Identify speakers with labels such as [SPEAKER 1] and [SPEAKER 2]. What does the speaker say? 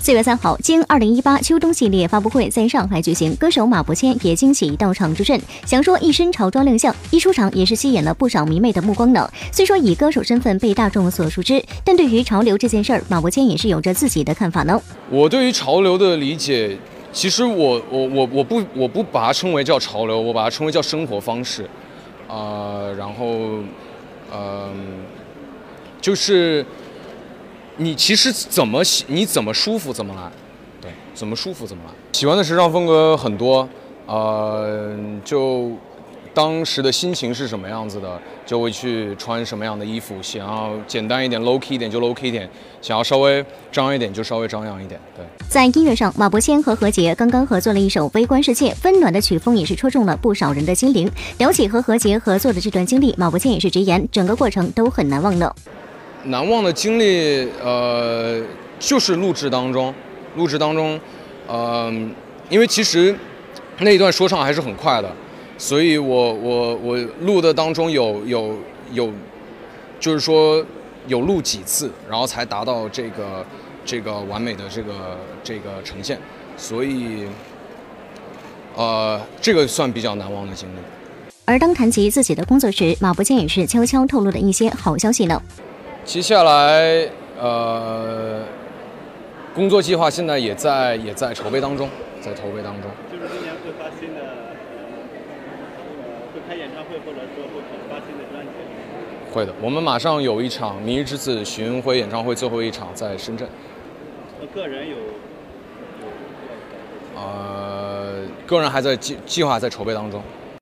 [SPEAKER 1] 四月三号，经二零一八秋冬系列发布会在上海举行，歌手马伯骞也惊喜到场助阵，想说一身潮装亮相，一出场也是吸引了不少迷妹的目光呢。虽说以歌手身份被大众所熟知，但对于潮流这件事儿，马伯骞也是有着自己的看法呢。
[SPEAKER 2] 我对于潮流的理解，其实我我我我不我不把它称为叫潮流，我把它称为叫生活方式，啊，然后，嗯，就是。你其实怎么喜，你怎么舒服怎么来，对，怎么舒服怎么来。喜欢的时尚风格很多，呃，就当时的心情是什么样子的，就会去穿什么样的衣服。想要简单一点，low key 一点就 low key 一点；想要稍微张扬一点就稍微张扬一点。对，
[SPEAKER 1] 在音乐上，马伯骞和何洁刚刚合作了一首《微观世界》，温暖的曲风也是戳中了不少人的心灵。聊起和何洁合作的这段经历，马伯骞也是直言，整个过程都很难忘呢。
[SPEAKER 2] 难忘的经历，呃，就是录制当中，录制当中，嗯，因为其实那一段说唱还是很快的，所以我我我录的当中有有有，就是说有录几次，然后才达到这个这个完美的这个这个呈现，所以，呃，这个算比较难忘的经历。
[SPEAKER 1] 而当谈及自己的工作时，马伯骞也是悄悄透露了一些好消息呢。
[SPEAKER 2] 接下来，呃，工作计划现在也在也在筹备当中，在筹备当中。
[SPEAKER 3] 就是今年会发新的，会开演唱会，或者说会发新的专辑。
[SPEAKER 2] 会的，我们马上有一场《明日之子》巡回演唱会，最后一场在深圳。
[SPEAKER 3] 个人有，
[SPEAKER 2] 呃，个人还在计计划在筹备当中。